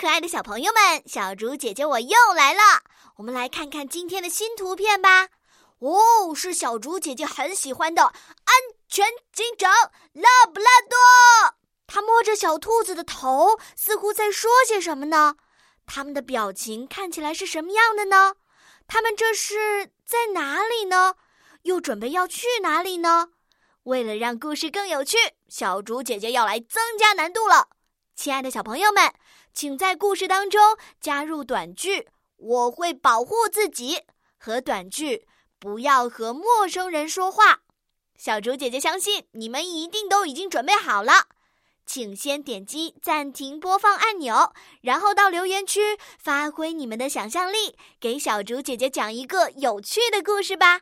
可爱的小朋友们，小竹姐姐我又来了。我们来看看今天的新图片吧。哦，是小竹姐姐很喜欢的安全警长拉布拉多。他摸着小兔子的头，似乎在说些什么呢？他们的表情看起来是什么样的呢？他们这是在哪里呢？又准备要去哪里呢？为了让故事更有趣，小竹姐姐要来增加难度了。亲爱的小朋友们，请在故事当中加入短句“我会保护自己”和短句“不要和陌生人说话”。小竹姐姐相信你们一定都已经准备好了。请先点击暂停播放按钮，然后到留言区发挥你们的想象力，给小竹姐姐讲一个有趣的故事吧。